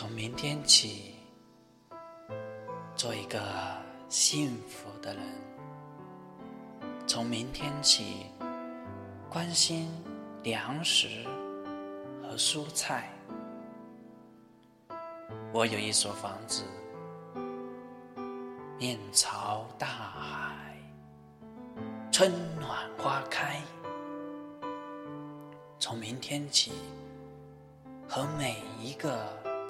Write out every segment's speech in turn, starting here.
从明天起，做一个幸福的人。从明天起，关心粮食和蔬菜。我有一所房子，面朝大海，春暖花开。从明天起，和每一个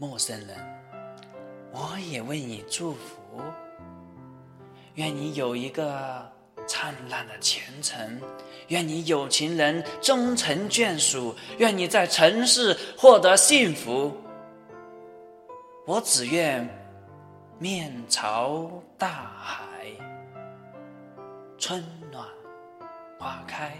陌生人，我也为你祝福。愿你有一个灿烂的前程，愿你有情人终成眷属，愿你在城市获得幸福。我只愿面朝大海，春暖花开。